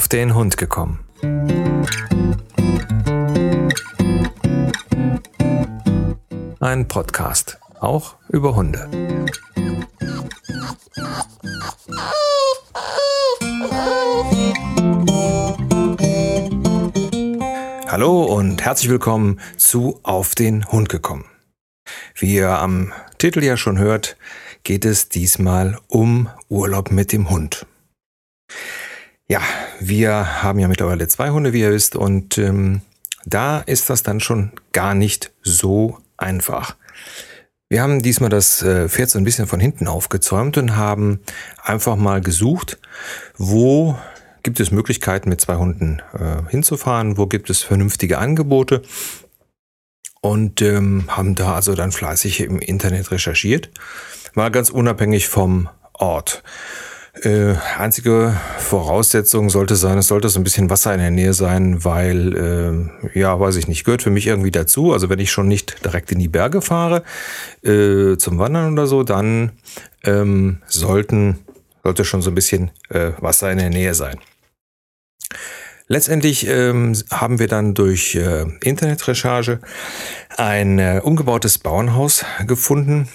auf den Hund gekommen. Ein Podcast, auch über Hunde. Hallo und herzlich willkommen zu Auf den Hund gekommen. Wie ihr am Titel ja schon hört, geht es diesmal um Urlaub mit dem Hund. Ja, wir haben ja mittlerweile zwei Hunde, wie ihr wisst, und ähm, da ist das dann schon gar nicht so einfach. Wir haben diesmal das äh, Pferd so ein bisschen von hinten aufgezäumt und haben einfach mal gesucht, wo gibt es Möglichkeiten, mit zwei Hunden äh, hinzufahren, wo gibt es vernünftige Angebote und ähm, haben da also dann fleißig im Internet recherchiert, mal ganz unabhängig vom Ort. Äh, einzige Voraussetzung sollte sein, es sollte so ein bisschen Wasser in der Nähe sein, weil, äh, ja, weiß ich nicht, gehört für mich irgendwie dazu. Also wenn ich schon nicht direkt in die Berge fahre äh, zum Wandern oder so, dann ähm, sollten, sollte schon so ein bisschen äh, Wasser in der Nähe sein. Letztendlich ähm, haben wir dann durch äh, Internetrecherche ein äh, umgebautes Bauernhaus gefunden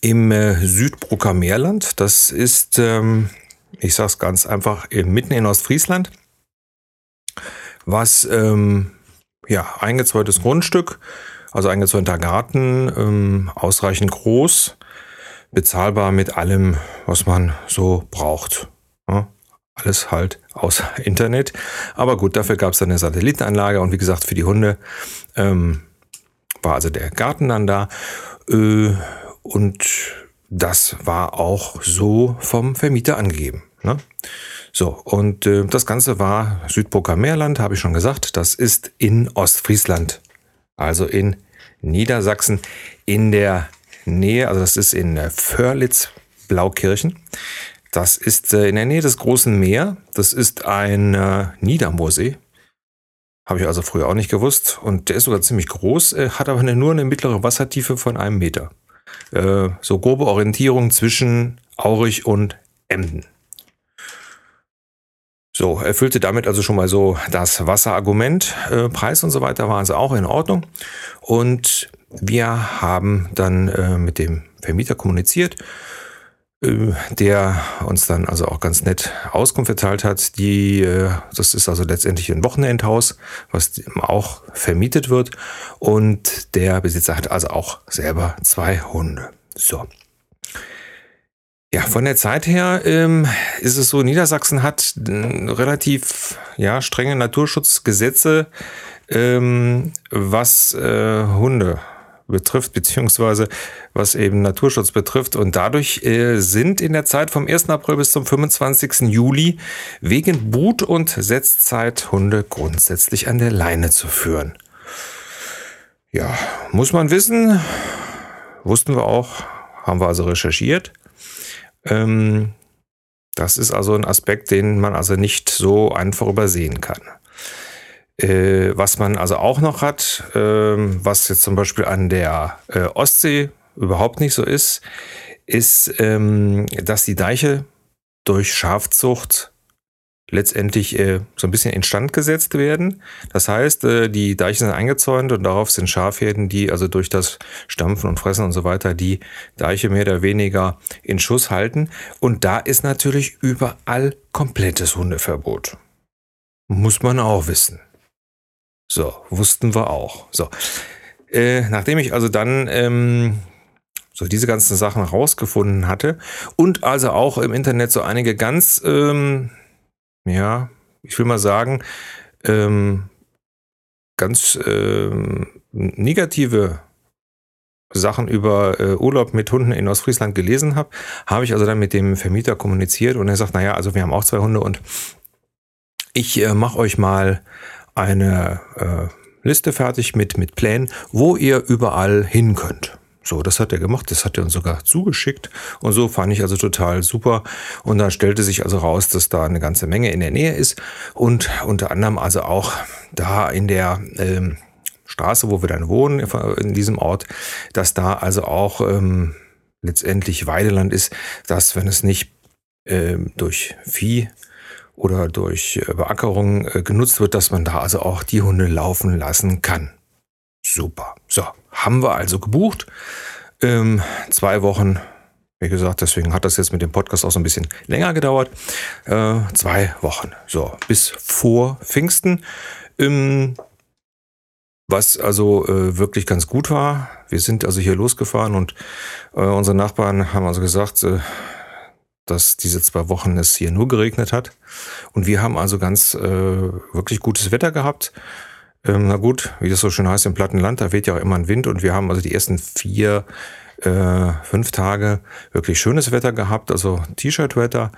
im äh, Südbrucker Meerland. Das ist, ähm, ich sage es ganz einfach, mitten in Ostfriesland, was ähm, ja eingezäuntes Grundstück, also eingezäunter Garten, ähm, ausreichend groß, bezahlbar mit allem, was man so braucht. Ja, alles halt außer Internet. Aber gut, dafür gab es dann eine Satellitenanlage und wie gesagt, für die Hunde ähm, war also der Garten dann da. Äh, und das war auch so vom Vermieter angegeben. Ne? So, und äh, das Ganze war Südburger Meerland, habe ich schon gesagt. Das ist in Ostfriesland, also in Niedersachsen, in der Nähe, also das ist in Förlitz, Blaukirchen. Das ist äh, in der Nähe des Großen Meer. Das ist ein äh, Niedermoorsee. Habe ich also früher auch nicht gewusst. Und der ist sogar ziemlich groß, äh, hat aber nur eine mittlere Wassertiefe von einem Meter. Äh, so grobe Orientierung zwischen Aurich und Emden. So, erfüllte damit also schon mal so das Wasserargument. Äh, Preis und so weiter war also auch in Ordnung. Und wir haben dann äh, mit dem Vermieter kommuniziert der uns dann also auch ganz nett Auskunft erteilt hat. Die, äh, das ist also letztendlich ein Wochenendhaus, was auch vermietet wird. Und der Besitzer hat also auch selber zwei Hunde. So. Ja, von der Zeit her ähm, ist es so, Niedersachsen hat äh, relativ ja, strenge Naturschutzgesetze, ähm, was äh, Hunde betrifft, beziehungsweise was eben Naturschutz betrifft. Und dadurch äh, sind in der Zeit vom 1. April bis zum 25. Juli wegen Brut- und Setzzeit Hunde grundsätzlich an der Leine zu führen. Ja, muss man wissen, wussten wir auch, haben wir also recherchiert. Ähm, das ist also ein Aspekt, den man also nicht so einfach übersehen kann. Äh, was man also auch noch hat, äh, was jetzt zum Beispiel an der äh, Ostsee überhaupt nicht so ist, ist, ähm, dass die Deiche durch Schafzucht letztendlich äh, so ein bisschen instand gesetzt werden. Das heißt, die Deiche sind eingezäunt und darauf sind Schafherden, die also durch das Stampfen und Fressen und so weiter die Deiche mehr oder weniger in Schuss halten. Und da ist natürlich überall komplettes Hundeverbot. Muss man auch wissen. So, wussten wir auch. So. Äh, nachdem ich also dann ähm, so diese ganzen Sachen rausgefunden hatte und also auch im Internet so einige ganz, ähm, ja, ich will mal sagen, ähm, ganz ähm, negative Sachen über äh, Urlaub mit Hunden in Ostfriesland gelesen habe, habe ich also dann mit dem Vermieter kommuniziert und er sagt, naja, also wir haben auch zwei Hunde und ich äh, mache euch mal eine äh, Liste fertig mit, mit Plänen, wo ihr überall hin könnt. So, das hat er gemacht, das hat er uns sogar zugeschickt und so fand ich also total super. Und dann stellte sich also raus, dass da eine ganze Menge in der Nähe ist und unter anderem also auch da in der ähm, Straße, wo wir dann wohnen, in diesem Ort, dass da also auch ähm, letztendlich Weideland ist, dass wenn es nicht ähm, durch Vieh oder durch äh, Beackerung äh, genutzt wird, dass man da also auch die Hunde laufen lassen kann. Super. So, haben wir also gebucht. Ähm, zwei Wochen, wie gesagt, deswegen hat das jetzt mit dem Podcast auch so ein bisschen länger gedauert. Äh, zwei Wochen. So, bis vor Pfingsten. Ähm, was also äh, wirklich ganz gut war. Wir sind also hier losgefahren und äh, unsere Nachbarn haben also gesagt, äh, dass diese zwei Wochen es hier nur geregnet hat. Und wir haben also ganz äh, wirklich gutes Wetter gehabt. Ähm, na gut, wie das so schön heißt im Plattenland, da weht ja auch immer ein Wind und wir haben also die ersten vier, äh, fünf Tage wirklich schönes Wetter gehabt, also T-Shirt-Wetter.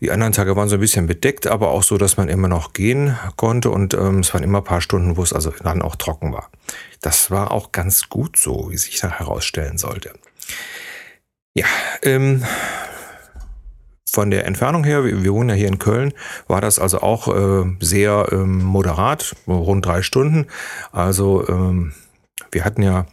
Die anderen Tage waren so ein bisschen bedeckt, aber auch so, dass man immer noch gehen konnte und ähm, es waren immer ein paar Stunden, wo es also dann auch trocken war. Das war auch ganz gut so, wie sich da herausstellen sollte. Ja, ähm, von der Entfernung her, wir wohnen ja hier in Köln, war das also auch äh, sehr ähm, moderat, rund drei Stunden. Also ähm, wir hatten ja,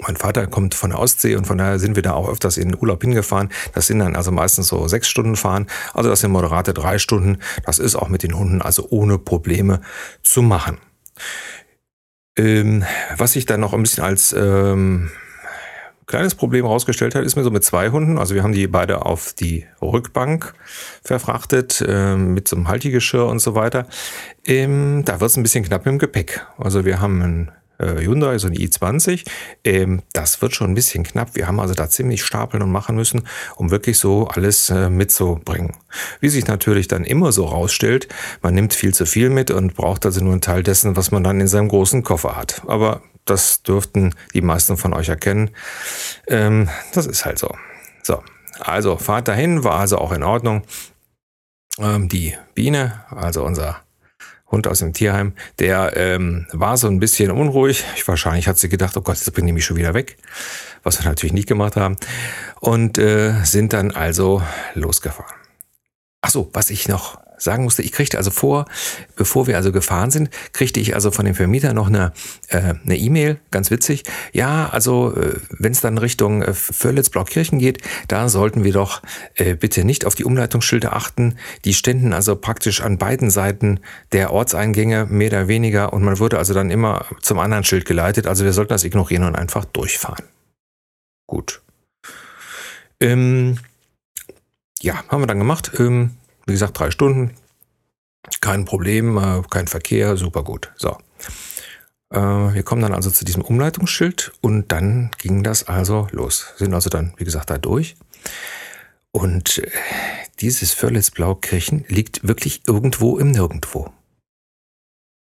mein Vater kommt von der Ostsee und von daher sind wir da auch öfters in den Urlaub hingefahren. Das sind dann also meistens so sechs Stunden fahren. Also das sind moderate drei Stunden. Das ist auch mit den Hunden also ohne Probleme zu machen. Ähm, was ich dann noch ein bisschen als ähm, kleines Problem herausgestellt hat, ist mir so mit zwei Hunden. Also wir haben die beide auf die Rückbank verfrachtet, äh, mit so einem Haltigeschirr und so weiter. Ähm, da wird es ein bisschen knapp dem Gepäck. Also wir haben ein äh, Hyundai, so ein i20. Ähm, das wird schon ein bisschen knapp. Wir haben also da ziemlich stapeln und machen müssen, um wirklich so alles äh, mitzubringen. Wie sich natürlich dann immer so rausstellt, man nimmt viel zu viel mit und braucht also nur einen Teil dessen, was man dann in seinem großen Koffer hat. Aber das dürften die meisten von euch erkennen. Ähm, das ist halt so. So, also Fahrt dahin war also auch in Ordnung. Ähm, die Biene, also unser Hund aus dem Tierheim, der ähm, war so ein bisschen unruhig. Ich, wahrscheinlich hat sie gedacht, oh Gott, jetzt bringt die mich schon wieder weg. Was wir natürlich nicht gemacht haben. Und äh, sind dann also losgefahren. Ach so, was ich noch sagen musste, ich kriegte also vor, bevor wir also gefahren sind, kriegte ich also von dem Vermieter noch eine äh, eine E-Mail, ganz witzig. Ja, also äh, wenn es dann Richtung äh, Vörlitz-Blaukirchen geht, da sollten wir doch äh, bitte nicht auf die Umleitungsschilder achten. Die ständen also praktisch an beiden Seiten der Ortseingänge mehr oder weniger und man würde also dann immer zum anderen Schild geleitet. Also wir sollten das ignorieren und einfach durchfahren. Gut. Ähm, ja, haben wir dann gemacht. Ähm, wie gesagt, drei Stunden. Kein Problem, äh, kein Verkehr, super gut. So. Äh, wir kommen dann also zu diesem Umleitungsschild und dann ging das also los. Sind also dann, wie gesagt, da durch. Und äh, dieses Förlitz-Blaukirchen liegt wirklich irgendwo im Nirgendwo.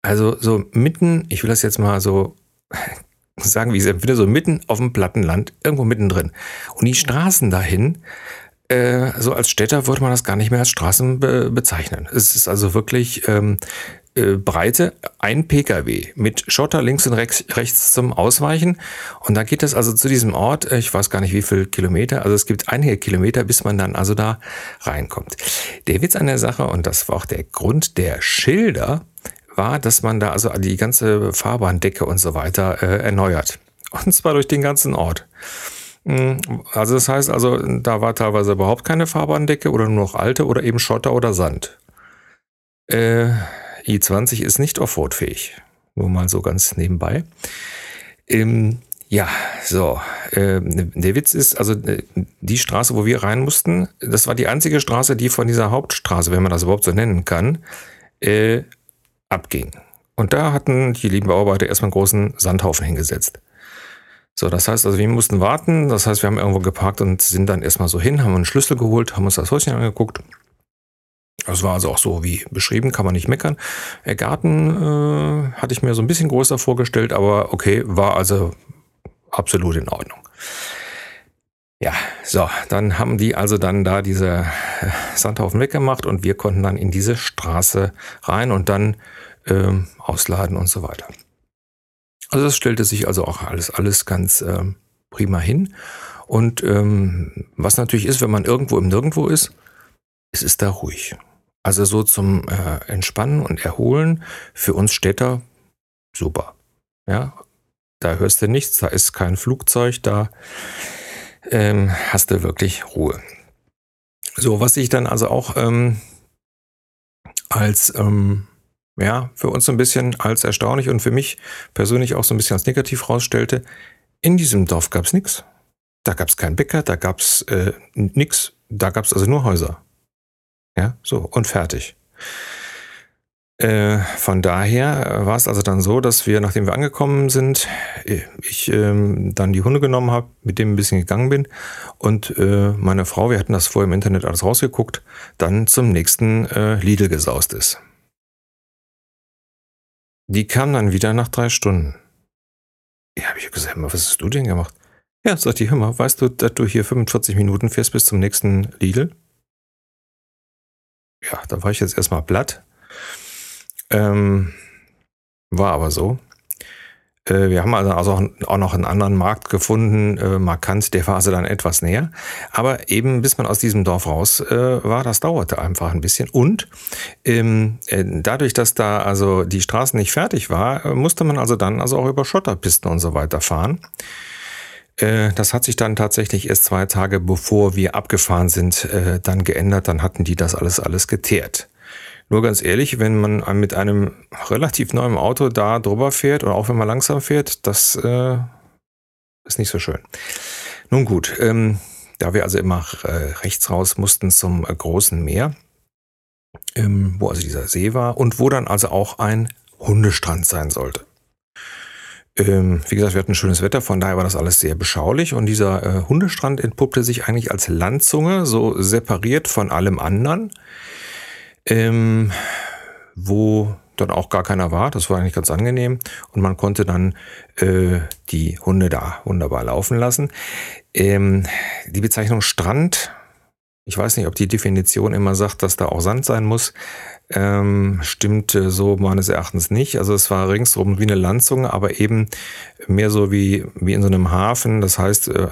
Also so mitten, ich will das jetzt mal so sagen, wie ich es empfinde, so mitten auf dem Plattenland, irgendwo mittendrin. Und die Straßen dahin, äh, so als Städter würde man das gar nicht mehr als Straßen be bezeichnen. Es ist also wirklich ähm, äh, Breite, ein Pkw mit Schotter links und rechts, rechts zum Ausweichen. Und da geht es also zu diesem Ort, äh, ich weiß gar nicht wie viel Kilometer, also es gibt einige Kilometer, bis man dann also da reinkommt. Der Witz an der Sache, und das war auch der Grund der Schilder, war, dass man da also die ganze Fahrbahndecke und so weiter äh, erneuert. Und zwar durch den ganzen Ort. Also das heißt also, da war teilweise überhaupt keine Fahrbahndecke oder nur noch alte oder eben Schotter oder Sand. Äh, i20 ist nicht Offroad-fähig. Nur mal so ganz nebenbei. Ähm, ja, so. Äh, der Witz ist, also äh, die Straße, wo wir rein mussten, das war die einzige Straße, die von dieser Hauptstraße, wenn man das überhaupt so nennen kann, äh, abging. Und da hatten die lieben Bauarbeiter erstmal einen großen Sandhaufen hingesetzt. So, das heißt also, wir mussten warten. Das heißt, wir haben irgendwo geparkt und sind dann erstmal so hin, haben einen Schlüssel geholt, haben uns das Häuschen angeguckt. Das war also auch so wie beschrieben, kann man nicht meckern. Der Garten äh, hatte ich mir so ein bisschen größer vorgestellt, aber okay, war also absolut in Ordnung. Ja, so, dann haben die also dann da diese äh, Sandhaufen weggemacht und wir konnten dann in diese Straße rein und dann ähm, ausladen und so weiter. Also das stellte sich also auch alles, alles ganz ähm, prima hin. Und ähm, was natürlich ist, wenn man irgendwo im Nirgendwo ist, es ist da ruhig. Also so zum äh, Entspannen und Erholen für uns Städter super. Ja, da hörst du nichts, da ist kein Flugzeug, da ähm, hast du wirklich Ruhe. So, was ich dann also auch ähm, als, ähm, ja, für uns so ein bisschen als erstaunlich und für mich persönlich auch so ein bisschen als negativ rausstellte. In diesem Dorf gab es nichts. Da gab es keinen Bäcker, da gab es äh, nichts, da gab es also nur Häuser. Ja, so und fertig. Äh, von daher war es also dann so, dass wir, nachdem wir angekommen sind, äh, ich ähm, dann die Hunde genommen habe, mit dem ein bisschen gegangen bin und äh, meine Frau, wir hatten das vorher im Internet alles rausgeguckt, dann zum nächsten äh, Lidl gesaust ist. Die kam dann wieder nach drei Stunden. Ja, habe ich gesagt, was hast du denn gemacht? Ja, sagt die, hör mal, weißt du, dass du hier 45 Minuten fährst bis zum nächsten Lidl? Ja, da war ich jetzt erstmal platt ähm, war aber so. Äh, wir haben also, also auch noch einen anderen Markt gefunden, äh, markant, der also dann etwas näher. Aber eben bis man aus diesem Dorf raus äh, war, das dauerte einfach ein bisschen. Und ähm, äh, dadurch, dass da also die Straßen nicht fertig war, musste man also dann also auch über Schotterpisten und so weiter fahren. Das hat sich dann tatsächlich erst zwei Tage bevor wir abgefahren sind, dann geändert. Dann hatten die das alles alles geteert. Nur ganz ehrlich, wenn man mit einem relativ neuen Auto da drüber fährt oder auch wenn man langsam fährt, das äh, ist nicht so schön. Nun gut, ähm, da wir also immer äh, rechts raus mussten zum äh, großen Meer, ähm, wo also dieser See war und wo dann also auch ein Hundestrand sein sollte. Ähm, wie gesagt, wir hatten schönes Wetter, von daher war das alles sehr beschaulich und dieser äh, Hundestrand entpuppte sich eigentlich als Landzunge, so separiert von allem anderen ähm, wo dann auch gar keiner war. Das war eigentlich ganz angenehm. Und man konnte dann äh, die Hunde da wunderbar laufen lassen. Ähm, die Bezeichnung Strand, ich weiß nicht, ob die Definition immer sagt, dass da auch Sand sein muss ähm, stimmte so meines Erachtens nicht. Also es war ringsherum wie eine Landzunge, aber eben mehr so wie, wie in so einem Hafen. Das heißt, äh,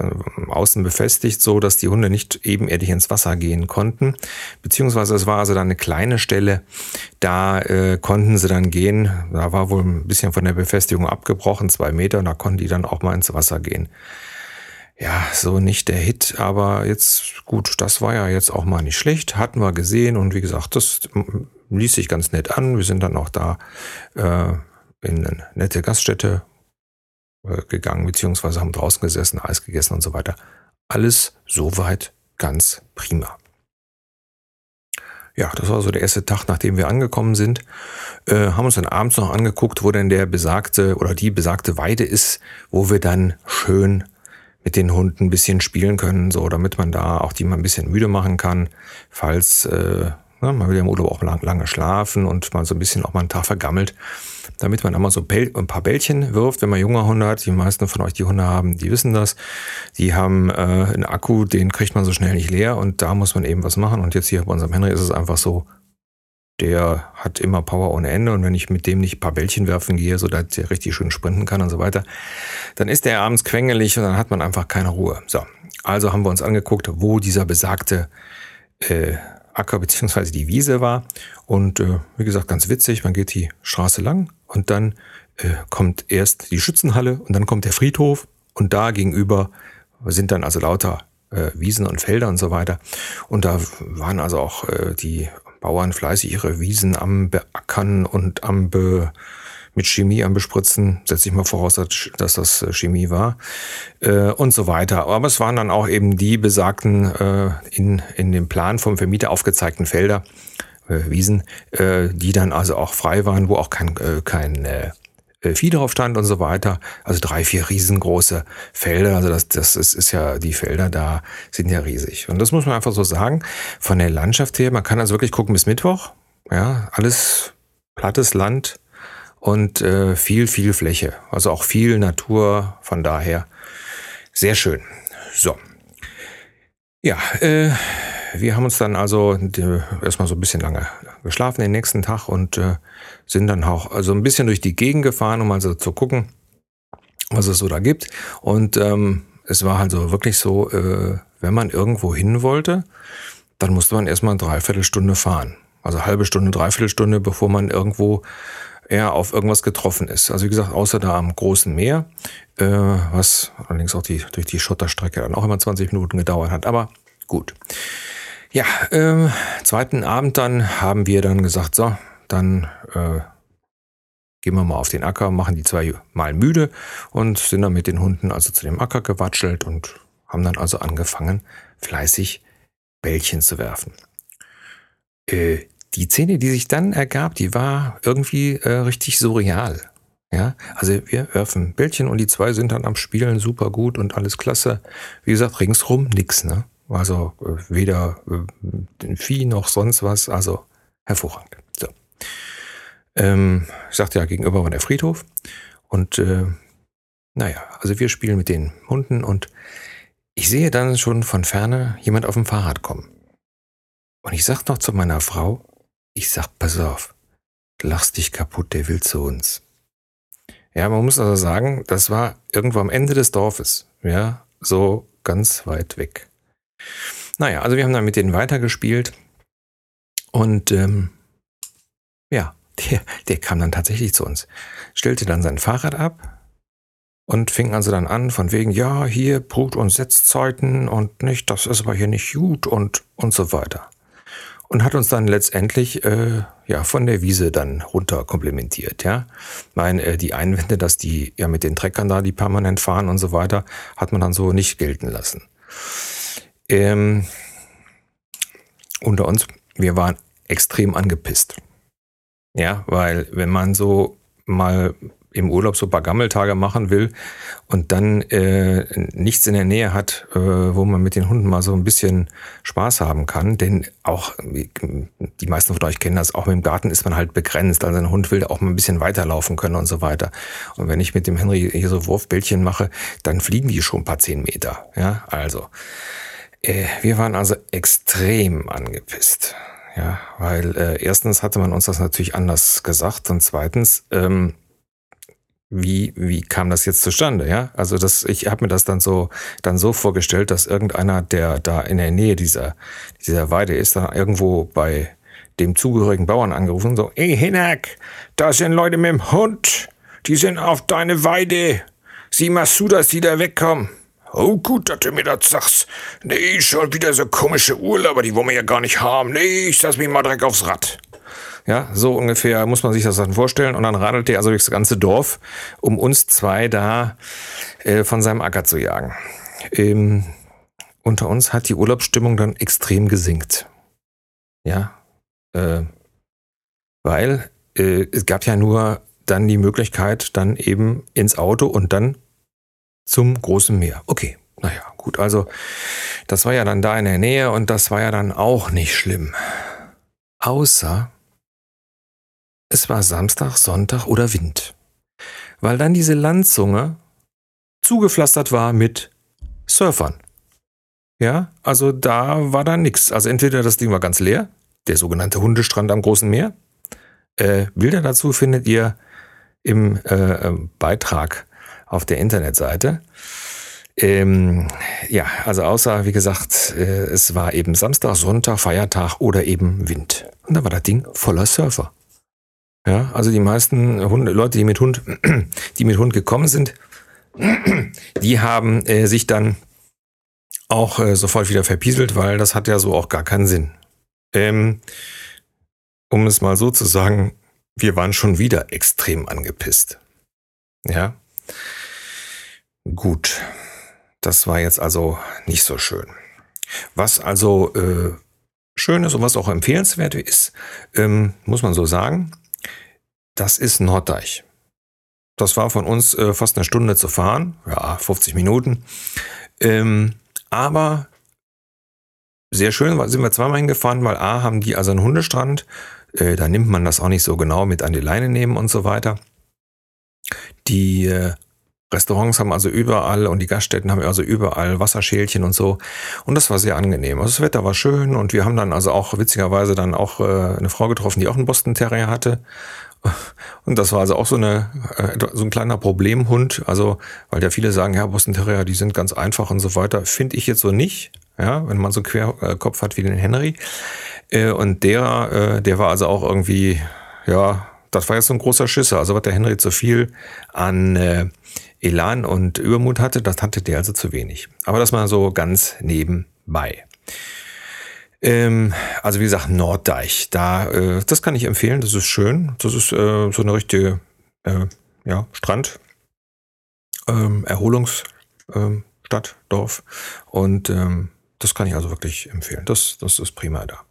außen befestigt, so dass die Hunde nicht ebenerdig ins Wasser gehen konnten. Beziehungsweise es war also dann eine kleine Stelle, da äh, konnten sie dann gehen. Da war wohl ein bisschen von der Befestigung abgebrochen, zwei Meter, und da konnten die dann auch mal ins Wasser gehen ja, so nicht der Hit, aber jetzt gut, das war ja jetzt auch mal nicht schlecht, hatten wir gesehen und wie gesagt, das ließ sich ganz nett an. Wir sind dann auch da äh, in eine nette Gaststätte äh, gegangen, beziehungsweise haben draußen gesessen, Eis gegessen und so weiter. Alles soweit ganz prima. Ja, das war so der erste Tag, nachdem wir angekommen sind. Äh, haben uns dann abends noch angeguckt, wo denn der besagte oder die besagte Weide ist, wo wir dann schön mit den Hunden ein bisschen spielen können, so damit man da auch die mal ein bisschen müde machen kann, falls äh, Ne? Man will ja im Urlaub auch lang, lange schlafen und mal so ein bisschen auch mal einen Tag vergammelt, damit man einmal so ein paar Bällchen wirft, wenn man junge Hunde hat. Die meisten von euch, die Hunde haben, die wissen das. Die haben äh, einen Akku, den kriegt man so schnell nicht leer und da muss man eben was machen. Und jetzt hier bei unserem Henry ist es einfach so, der hat immer Power ohne Ende und wenn ich mit dem nicht ein paar Bällchen werfen gehe, so dass der richtig schön sprinten kann und so weiter, dann ist der abends quengelig und dann hat man einfach keine Ruhe. So, also haben wir uns angeguckt, wo dieser besagte äh, Acker beziehungsweise die Wiese war. Und äh, wie gesagt, ganz witzig, man geht die Straße lang und dann äh, kommt erst die Schützenhalle und dann kommt der Friedhof und da gegenüber sind dann also lauter äh, Wiesen und Felder und so weiter. Und da waren also auch äh, die Bauern fleißig ihre Wiesen am Beackern und am Be mit Chemie am Bespritzen, setze ich mal voraus, dass das äh, Chemie war äh, und so weiter. Aber es waren dann auch eben die besagten äh, in, in dem Plan vom Vermieter aufgezeigten Felder, äh, Wiesen, äh, die dann also auch frei waren, wo auch kein, äh, kein Vieh drauf stand und so weiter. Also drei, vier riesengroße Felder. Also das, das ist, ist ja, die Felder da sind ja riesig. Und das muss man einfach so sagen. Von der Landschaft her, man kann also wirklich gucken bis Mittwoch. Ja, alles plattes Land, und äh, viel, viel Fläche. Also auch viel Natur, von daher sehr schön. So. Ja, äh, wir haben uns dann also äh, erstmal so ein bisschen lange geschlafen den nächsten Tag und äh, sind dann auch also ein bisschen durch die Gegend gefahren, um also zu gucken, was es so da gibt. Und ähm, es war also wirklich so, äh, wenn man irgendwo hin wollte, dann musste man erstmal eine Dreiviertelstunde fahren. Also halbe Stunde, Dreiviertelstunde, bevor man irgendwo er auf irgendwas getroffen ist. Also wie gesagt, außer da am großen Meer, äh, was allerdings auch die, durch die Schotterstrecke dann auch immer 20 Minuten gedauert hat. Aber gut. Ja, äh, zweiten Abend dann haben wir dann gesagt, so, dann äh, gehen wir mal auf den Acker, machen die zwei mal müde und sind dann mit den Hunden also zu dem Acker gewatschelt und haben dann also angefangen, fleißig Bällchen zu werfen. Äh, die Szene, die sich dann ergab, die war irgendwie äh, richtig surreal. Ja, also wir werfen Bällchen und die zwei sind dann am Spielen super gut und alles klasse. Wie gesagt, ringsrum nix, ne? Also äh, weder äh, Vieh noch sonst was, also hervorragend. So. Ähm, ich sagte ja, gegenüber war der Friedhof und äh, naja, also wir spielen mit den Hunden und ich sehe dann schon von ferne jemand auf dem Fahrrad kommen. Und ich sag noch zu meiner Frau, ich sag, pass auf, lachst dich kaputt, der will zu uns. Ja, man muss also sagen, das war irgendwo am Ende des Dorfes. Ja, so ganz weit weg. Naja, also wir haben dann mit denen weitergespielt und ähm, ja, der, der kam dann tatsächlich zu uns, stellte dann sein Fahrrad ab und fing also dann an von wegen, ja, hier Brut- und Setzzeiten und nicht, das ist aber hier nicht gut und, und so weiter und hat uns dann letztendlich äh, ja von der Wiese dann runter komplementiert. Ja, mein äh, die Einwände, dass die ja mit den Treckern da die permanent fahren und so weiter, hat man dann so nicht gelten lassen. Ähm, unter uns, wir waren extrem angepisst. Ja, weil wenn man so mal im Urlaub so ein paar Gammeltage machen will und dann äh, nichts in der Nähe hat, äh, wo man mit den Hunden mal so ein bisschen Spaß haben kann. Denn auch, die meisten von euch kennen das, auch mit dem Garten ist man halt begrenzt. Also ein Hund will auch mal ein bisschen weiterlaufen können und so weiter. Und wenn ich mit dem Henry hier so Wurfbällchen mache, dann fliegen die schon ein paar zehn Meter. Ja, also. Äh, wir waren also extrem angepisst. Ja, weil äh, erstens hatte man uns das natürlich anders gesagt und zweitens, ähm, wie, wie kam das jetzt zustande, ja? Also das, ich habe mir das dann so, dann so vorgestellt, dass irgendeiner, der da in der Nähe dieser, dieser Weide ist, dann irgendwo bei dem zugehörigen Bauern angerufen, so, ey Hinak, da sind Leute mit dem Hund, die sind auf deine Weide. Sieh mal zu, dass die da wegkommen. Oh, gut, dass du mir das sagst. Nee, schon wieder so komische Urlauber, die wollen wir ja gar nicht haben. Nee, ich lass mich mal direkt aufs Rad. Ja, so ungefähr muss man sich das dann vorstellen. Und dann radelt er also durchs ganze Dorf, um uns zwei da äh, von seinem Acker zu jagen. Ähm, unter uns hat die Urlaubsstimmung dann extrem gesinkt. Ja, äh, weil äh, es gab ja nur dann die Möglichkeit, dann eben ins Auto und dann zum großen Meer. Okay, naja, gut, also das war ja dann da in der Nähe und das war ja dann auch nicht schlimm. Außer es war Samstag, Sonntag oder Wind. Weil dann diese Landzunge zugepflastert war mit Surfern. Ja, also da war dann nichts. Also entweder das Ding war ganz leer, der sogenannte Hundestrand am Großen Meer. Äh, Bilder dazu findet ihr im äh, ähm, Beitrag auf der Internetseite. Ähm, ja, also außer, wie gesagt, äh, es war eben Samstag, Sonntag, Feiertag oder eben Wind. Und da war das Ding voller Surfer. Ja, also die meisten Hunde, Leute, die mit Hund, die mit Hund gekommen sind, die haben äh, sich dann auch äh, sofort wieder verpieselt, weil das hat ja so auch gar keinen Sinn. Ähm, um es mal so zu sagen, wir waren schon wieder extrem angepisst. Ja. Gut. Das war jetzt also nicht so schön. Was also äh, schön ist und was auch empfehlenswert ist, ähm, muss man so sagen, das ist Norddeich. Das war von uns äh, fast eine Stunde zu fahren, ja, 50 Minuten. Ähm, aber sehr schön, sind wir zweimal hingefahren, weil A haben die also einen Hundestrand, äh, da nimmt man das auch nicht so genau mit an die Leine nehmen und so weiter. Die äh, Restaurants haben also überall und die Gaststätten haben also überall Wasserschälchen und so. Und das war sehr angenehm. Also das Wetter war schön und wir haben dann also auch witzigerweise dann auch äh, eine Frau getroffen, die auch einen Boston Terrier hatte. Und das war also auch so, eine, äh, so ein kleiner Problemhund. Also, weil ja viele sagen, ja, Boston Terrier, die sind ganz einfach und so weiter. Finde ich jetzt so nicht. Ja, wenn man so einen Querkopf hat wie den Henry. Äh, und der, äh, der war also auch irgendwie, ja, das war jetzt so ein großer Schisser. Also, was der Henry zu viel an Elan und Übermut hatte, das hatte der also zu wenig. Aber das mal so ganz nebenbei. Ähm, also wie gesagt, Norddeich, da, äh, das kann ich empfehlen, das ist schön. Das ist äh, so eine richtige äh, ja, Strand, ähm, Erholungsstadt, ähm, Dorf. Und ähm, das kann ich also wirklich empfehlen. Das, das ist prima da.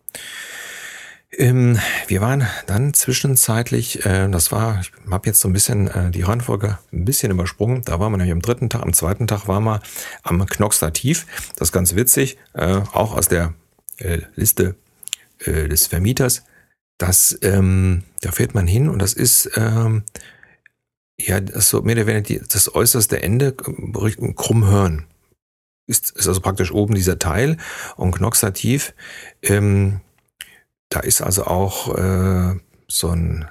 Ähm, wir waren dann zwischenzeitlich, äh, das war, ich habe jetzt so ein bisschen äh, die Reihenfolge ein bisschen übersprungen. Da waren wir nämlich am dritten Tag, am zweiten Tag waren wir am Knoxter Tief. Das ist ganz witzig, äh, auch aus der äh, Liste äh, des Vermieters. Das, ähm, da fährt man hin und das ist ähm, ja das so mehr oder weniger das äußerste Ende Richtung Krummhörn. Ist, ist also praktisch oben dieser Teil und Knoxer Tief. Ähm, da ist also auch äh, so ein,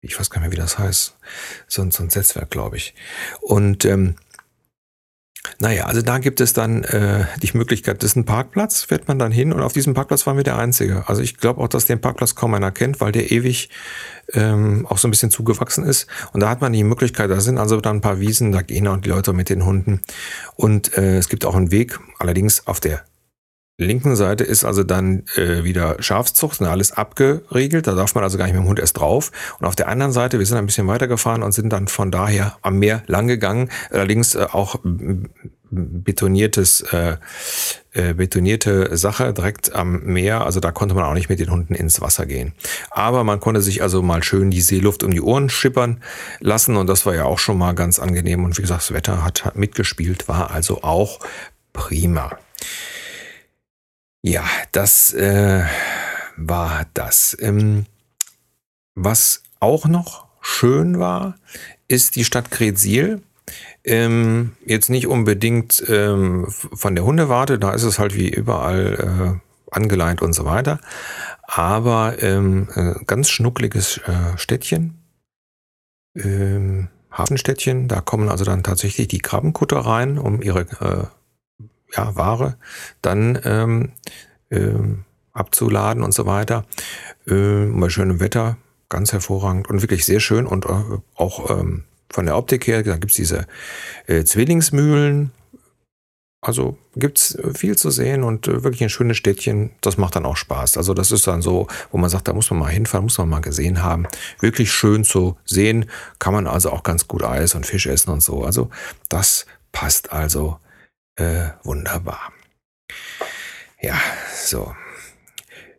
ich weiß gar nicht mehr, wie das heißt, so ein, so ein Setzwerk, glaube ich. Und ähm, naja, also da gibt es dann äh, die Möglichkeit, das ist ein Parkplatz, fährt man dann hin und auf diesem Parkplatz waren wir der Einzige. Also ich glaube auch, dass den Parkplatz kaum einer kennt, weil der ewig ähm, auch so ein bisschen zugewachsen ist. Und da hat man die Möglichkeit, da sind also dann ein paar Wiesen, da gehen auch die Leute mit den Hunden. Und äh, es gibt auch einen Weg, allerdings auf der linken Seite ist also dann äh, wieder Schafszucht und alles abgeriegelt. Da darf man also gar nicht mit dem Hund erst drauf. Und auf der anderen Seite, wir sind ein bisschen weitergefahren und sind dann von daher am Meer lang gegangen. Allerdings äh, auch betoniertes, äh, äh, betonierte Sache direkt am Meer. Also da konnte man auch nicht mit den Hunden ins Wasser gehen. Aber man konnte sich also mal schön die Seeluft um die Ohren schippern lassen. Und das war ja auch schon mal ganz angenehm. Und wie gesagt, das Wetter hat, hat mitgespielt, war also auch prima. Ja, das äh, war das. Ähm, was auch noch schön war, ist die Stadt Gretzil. Ähm, jetzt nicht unbedingt ähm, von der Hundewarte, da ist es halt wie überall äh, angeleint und so weiter. Aber ähm, äh, ganz schnuckliges äh, Städtchen, ähm, Hafenstädtchen, da kommen also dann tatsächlich die Krabbenkutter rein, um ihre äh, ja, Ware dann ähm, ähm, abzuladen und so weiter. Äh, bei schönem Wetter, ganz hervorragend und wirklich sehr schön und äh, auch ähm, von der Optik her, da gibt's diese äh, Zwillingsmühlen. Also gibt's viel zu sehen und äh, wirklich ein schönes Städtchen. Das macht dann auch Spaß. Also das ist dann so, wo man sagt, da muss man mal hinfahren, muss man mal gesehen haben. Wirklich schön zu sehen. Kann man also auch ganz gut Eis und Fisch essen und so. Also das passt also äh, wunderbar. Ja, so.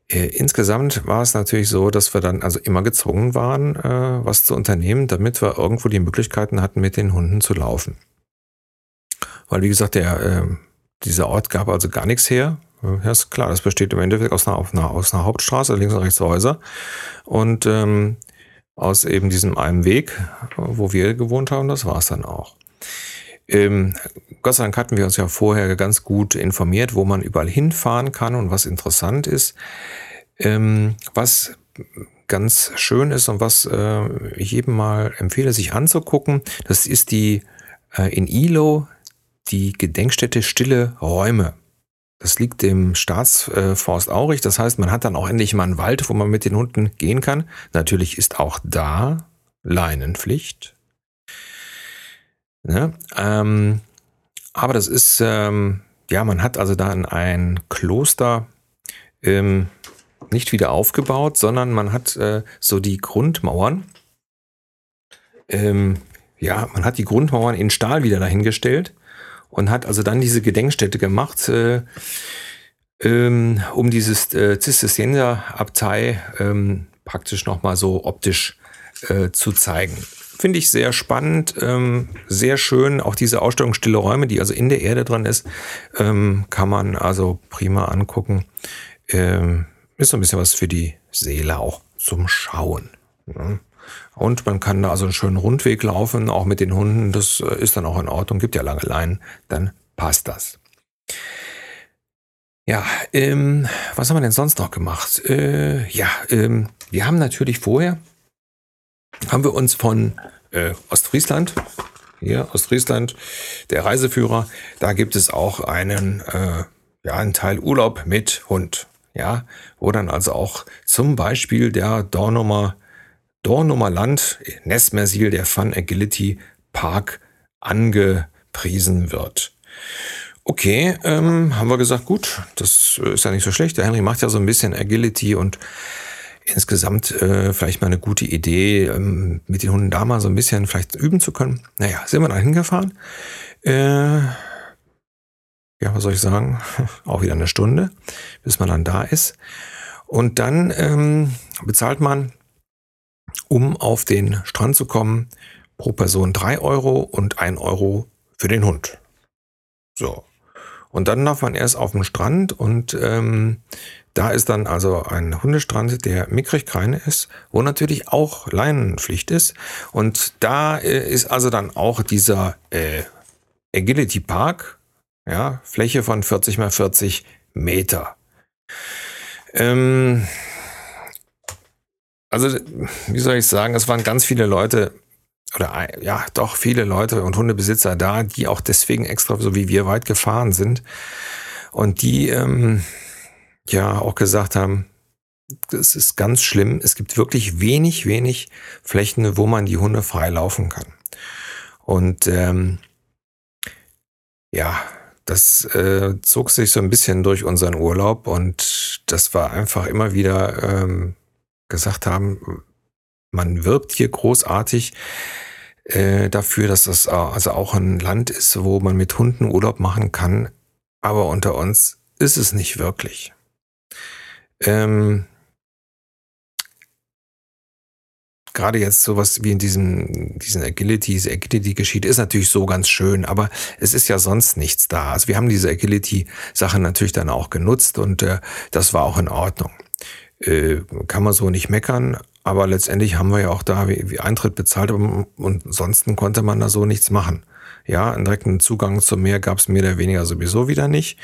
Äh, insgesamt war es natürlich so, dass wir dann also immer gezwungen waren, äh, was zu unternehmen, damit wir irgendwo die Möglichkeiten hatten, mit den Hunden zu laufen. Weil, wie gesagt, der, äh, dieser Ort gab also gar nichts her. Ja, ist klar, das besteht im Endeffekt aus einer, einer, aus einer Hauptstraße, links und rechts Häuser. Und ähm, aus eben diesem einen Weg, wo wir gewohnt haben, das war es dann auch. Ähm, Gott sei Dank hatten wir uns ja vorher ganz gut informiert, wo man überall hinfahren kann und was interessant ist. Ähm, was ganz schön ist und was äh, ich jedem mal empfehle, sich anzugucken, das ist die äh, in Ilo die Gedenkstätte Stille Räume. Das liegt im Staatsforst Aurich. Das heißt, man hat dann auch endlich mal einen Wald, wo man mit den Hunden gehen kann. Natürlich ist auch da Leinenpflicht. Ne? Ähm, aber das ist, ähm, ja, man hat also dann ein Kloster ähm, nicht wieder aufgebaut, sondern man hat äh, so die Grundmauern, ähm, ja, man hat die Grundmauern in Stahl wieder dahingestellt und hat also dann diese Gedenkstätte gemacht, äh, ähm, um dieses äh, Zisterzienser-Abtei ähm, praktisch nochmal so optisch äh, zu zeigen. Finde ich sehr spannend, ähm, sehr schön. Auch diese Ausstellung Stille Räume, die also in der Erde dran ist, ähm, kann man also prima angucken. Ähm, ist so ein bisschen was für die Seele auch zum Schauen. Ne? Und man kann da also einen schönen Rundweg laufen, auch mit den Hunden. Das äh, ist dann auch in Ordnung. Gibt ja lange Leinen, dann passt das. Ja, ähm, was haben wir denn sonst noch gemacht? Äh, ja, ähm, wir haben natürlich vorher haben wir uns von äh, Ostfriesland, hier Ostfriesland, der Reiseführer, da gibt es auch einen, äh, ja, einen Teil Urlaub mit Hund. Ja, wo dann also auch zum Beispiel der Dornumer, Dornumer Land, Nesmersil, der Fun Agility Park angepriesen wird. Okay, ähm, haben wir gesagt, gut, das ist ja nicht so schlecht. Der Henry macht ja so ein bisschen Agility und insgesamt äh, vielleicht mal eine gute Idee, ähm, mit den Hunden da mal so ein bisschen vielleicht üben zu können. Naja, sind wir da hingefahren. Äh, ja, was soll ich sagen? Auch wieder eine Stunde, bis man dann da ist. Und dann ähm, bezahlt man, um auf den Strand zu kommen, pro Person drei Euro und ein Euro für den Hund. So. Und dann darf man erst auf den Strand und ähm, da ist dann also ein Hundestrand, der mickrig klein ist, wo natürlich auch Leinenpflicht ist. Und da äh, ist also dann auch dieser äh, Agility Park, ja, Fläche von 40 mal 40 Meter. Ähm, also, wie soll ich sagen, es waren ganz viele Leute, oder ja, doch viele Leute und Hundebesitzer da, die auch deswegen extra so wie wir weit gefahren sind. Und die, ähm, ja auch gesagt haben, das ist ganz schlimm. Es gibt wirklich wenig, wenig Flächen, wo man die Hunde frei laufen kann. Und ähm, ja, das äh, zog sich so ein bisschen durch unseren Urlaub und das war einfach immer wieder ähm, gesagt haben, man wirbt hier großartig äh, dafür, dass das also auch ein Land ist, wo man mit Hunden Urlaub machen kann. Aber unter uns ist es nicht wirklich. Ähm, gerade jetzt sowas wie in diesem, diesen Agility, diese Agility-Geschichte ist natürlich so ganz schön, aber es ist ja sonst nichts da. Also wir haben diese Agility-Sache natürlich dann auch genutzt und äh, das war auch in Ordnung. Äh, kann man so nicht meckern, aber letztendlich haben wir ja auch da wie, wie Eintritt bezahlt und ansonsten konnte man da so nichts machen. Ja, einen direkten Zugang zum Meer gab es mehr oder weniger sowieso wieder nicht.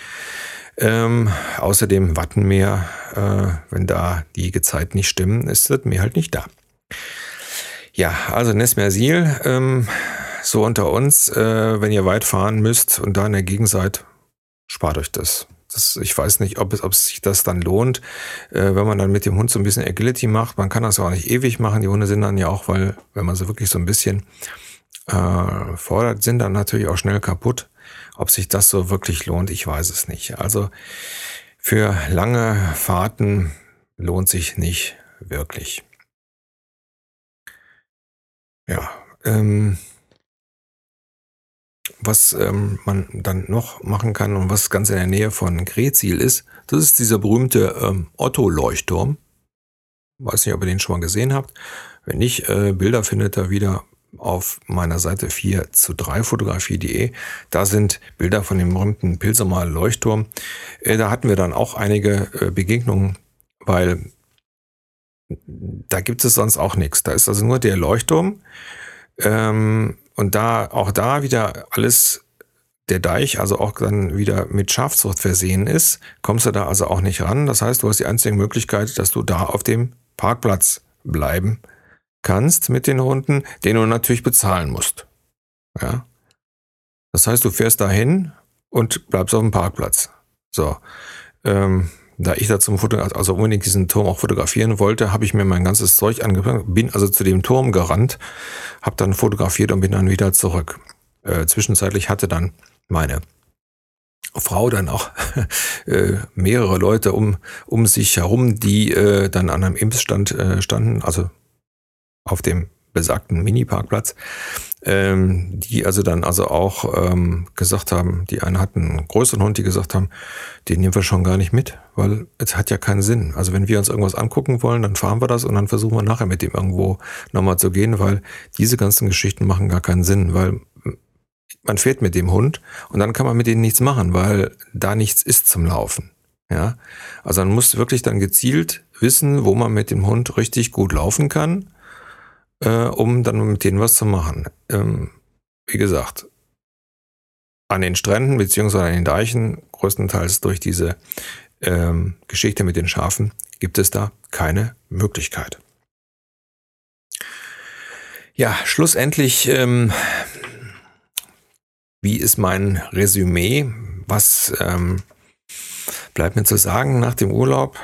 Ähm, außerdem Wattenmeer, äh, wenn da die Gezeiten nicht stimmen, ist das Meer halt nicht da. Ja, also Nesmersil, ähm, so unter uns, äh, wenn ihr weit fahren müsst und da in der Gegend seid, spart euch das. das ich weiß nicht, ob es, ob sich das dann lohnt, äh, wenn man dann mit dem Hund so ein bisschen Agility macht. Man kann das auch nicht ewig machen. Die Hunde sind dann ja auch, weil, wenn man sie wirklich so ein bisschen äh, fordert, sind dann natürlich auch schnell kaputt. Ob sich das so wirklich lohnt, ich weiß es nicht. Also für lange Fahrten lohnt sich nicht wirklich. Ja, ähm, was ähm, man dann noch machen kann und was ganz in der Nähe von Grezil ist, das ist dieser berühmte ähm, Otto-Leuchtturm. Weiß nicht, ob ihr den schon mal gesehen habt. Wenn nicht, äh, Bilder findet ihr wieder auf meiner Seite 4 zu 3 fotografie.de. Da sind Bilder von dem berühmten Pilsemer Leuchtturm. Äh, da hatten wir dann auch einige äh, Begegnungen, weil da gibt es sonst auch nichts. Da ist also nur der Leuchtturm. Ähm, und da, auch da wieder alles der Deich also auch dann wieder mit Schafzucht versehen ist, kommst du da also auch nicht ran. Das heißt, du hast die einzige Möglichkeit, dass du da auf dem Parkplatz bleiben kannst mit den Hunden, den du natürlich bezahlen musst. Ja. Das heißt, du fährst dahin und bleibst auf dem Parkplatz. So. Ähm, da ich da zum Foto, also unbedingt diesen Turm auch fotografieren wollte, habe ich mir mein ganzes Zeug angepackt, bin also zu dem Turm gerannt, habe dann fotografiert und bin dann wieder zurück. Äh, zwischenzeitlich hatte dann meine Frau dann auch äh, mehrere Leute um, um sich herum, die äh, dann an einem Impfstand äh, standen, also auf dem besagten Mini-Parkplatz, ähm, die also dann also auch ähm, gesagt haben, die einen hatten einen größeren Hund, die gesagt haben, den nehmen wir schon gar nicht mit, weil es hat ja keinen Sinn. Also wenn wir uns irgendwas angucken wollen, dann fahren wir das und dann versuchen wir nachher mit dem irgendwo nochmal zu gehen, weil diese ganzen Geschichten machen gar keinen Sinn, weil man fährt mit dem Hund und dann kann man mit denen nichts machen, weil da nichts ist zum Laufen. Ja, also man muss wirklich dann gezielt wissen, wo man mit dem Hund richtig gut laufen kann äh, um dann mit denen was zu machen. Ähm, wie gesagt, an den Stränden beziehungsweise an den Deichen, größtenteils durch diese ähm, Geschichte mit den Schafen, gibt es da keine Möglichkeit. Ja, schlussendlich, ähm, wie ist mein Resümee? Was ähm, bleibt mir zu sagen nach dem Urlaub?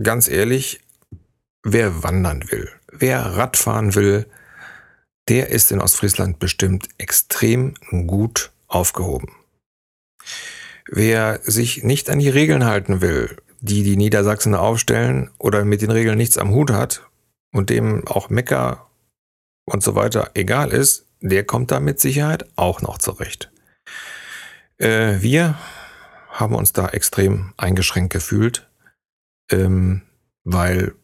Ganz ehrlich, wer wandern will, wer Radfahren will, der ist in Ostfriesland bestimmt extrem gut aufgehoben. Wer sich nicht an die Regeln halten will, die die Niedersachsen aufstellen oder mit den Regeln nichts am Hut hat und dem auch Mecker und so weiter egal ist, der kommt da mit Sicherheit auch noch zurecht. Äh, wir haben uns da extrem eingeschränkt gefühlt, ähm, weil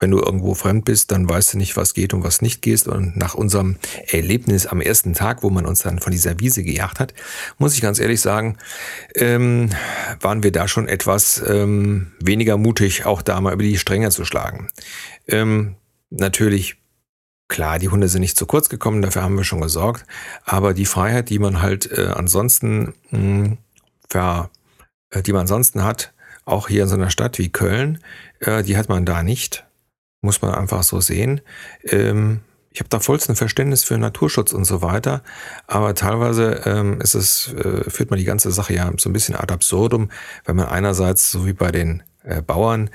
wenn du irgendwo fremd bist, dann weißt du nicht, was geht und was nicht geht. Und nach unserem Erlebnis am ersten Tag, wo man uns dann von dieser Wiese gejagt hat, muss ich ganz ehrlich sagen, ähm, waren wir da schon etwas ähm, weniger mutig, auch da mal über die Stränge zu schlagen. Ähm, natürlich Klar, die Hunde sind nicht zu kurz gekommen, dafür haben wir schon gesorgt. Aber die Freiheit, die man halt äh, ansonsten, mh, hm, ver, äh, die man ansonsten hat, auch hier in so einer Stadt wie Köln, äh, die hat man da nicht. Muss man einfach so sehen. Ähm, ich habe da vollsten Verständnis für Naturschutz und so weiter, aber teilweise ähm, ist es, äh, führt man die ganze Sache ja so ein bisschen ad absurdum, wenn man einerseits, so wie bei den äh, Bauern,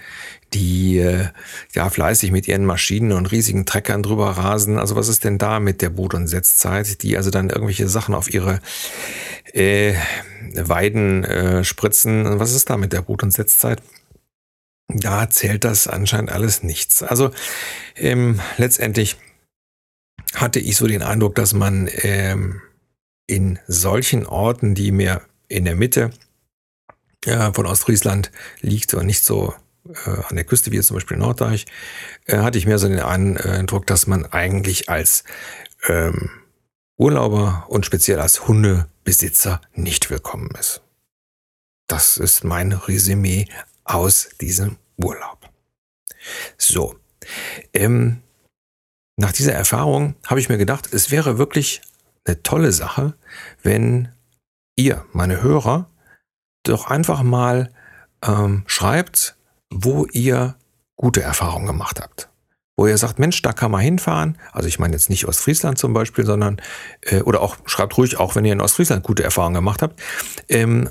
die äh, ja fleißig mit ihren Maschinen und riesigen Treckern drüber rasen. Also was ist denn da mit der Boot- und Setzzeit, die also dann irgendwelche Sachen auf ihre äh, Weiden äh, spritzen? Was ist da mit der Boot- und Setzzeit? Da zählt das anscheinend alles nichts. Also ähm, letztendlich hatte ich so den Eindruck, dass man ähm, in solchen Orten, die mir in der Mitte ja, von Ostfriesland liegt und nicht so äh, an der Küste wie jetzt zum Beispiel Norddeich, äh, hatte ich mehr so den Eindruck, dass man eigentlich als ähm, Urlauber und speziell als Hundebesitzer nicht willkommen ist. Das ist mein Resümee aus diesem Urlaub. So, ähm, nach dieser Erfahrung habe ich mir gedacht, es wäre wirklich eine tolle Sache, wenn ihr, meine Hörer, doch einfach mal ähm, schreibt, wo ihr gute Erfahrungen gemacht habt. Wo ihr sagt, Mensch, da kann man hinfahren. Also ich meine jetzt nicht Ostfriesland zum Beispiel, sondern, äh, oder auch, schreibt ruhig auch, wenn ihr in Ostfriesland gute Erfahrungen gemacht habt. Ähm,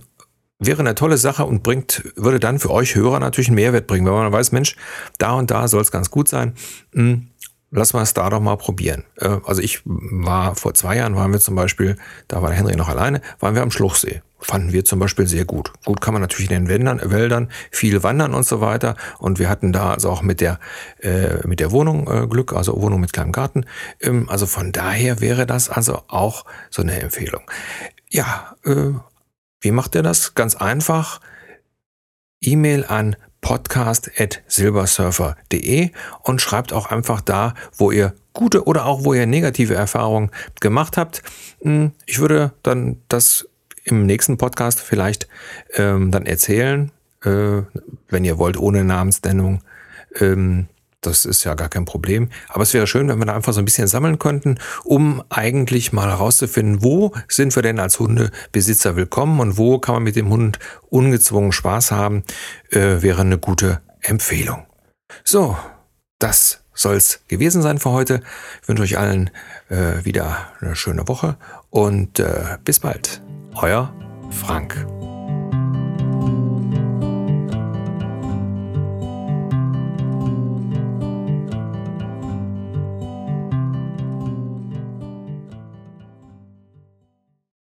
wäre eine tolle Sache und bringt, würde dann für euch Hörer natürlich einen Mehrwert bringen, wenn man weiß, Mensch, da und da soll es ganz gut sein. Hm, lass mal es da doch mal probieren. Äh, also ich war vor zwei Jahren, waren wir zum Beispiel, da war der Henry noch alleine, waren wir am Schluchsee. Fanden wir zum Beispiel sehr gut. Gut kann man natürlich in den Wäldern, Wäldern viel wandern und so weiter. Und wir hatten da also auch mit der, äh, mit der Wohnung äh, Glück, also Wohnung mit kleinem Garten. Ähm, also von daher wäre das also auch so eine Empfehlung. Ja, äh, wie macht ihr das? Ganz einfach. E-Mail an podcast.silbersurfer.de und schreibt auch einfach da, wo ihr gute oder auch wo ihr negative Erfahrungen gemacht habt. Hm, ich würde dann das im nächsten Podcast vielleicht ähm, dann erzählen, äh, wenn ihr wollt, ohne Namensnennung. Ähm, das ist ja gar kein Problem. Aber es wäre schön, wenn wir da einfach so ein bisschen sammeln könnten, um eigentlich mal herauszufinden, wo sind wir denn als Hundebesitzer willkommen und wo kann man mit dem Hund ungezwungen Spaß haben, äh, wäre eine gute Empfehlung. So, das soll's gewesen sein für heute. Ich wünsche euch allen äh, wieder eine schöne Woche und äh, bis bald. Euer Frank.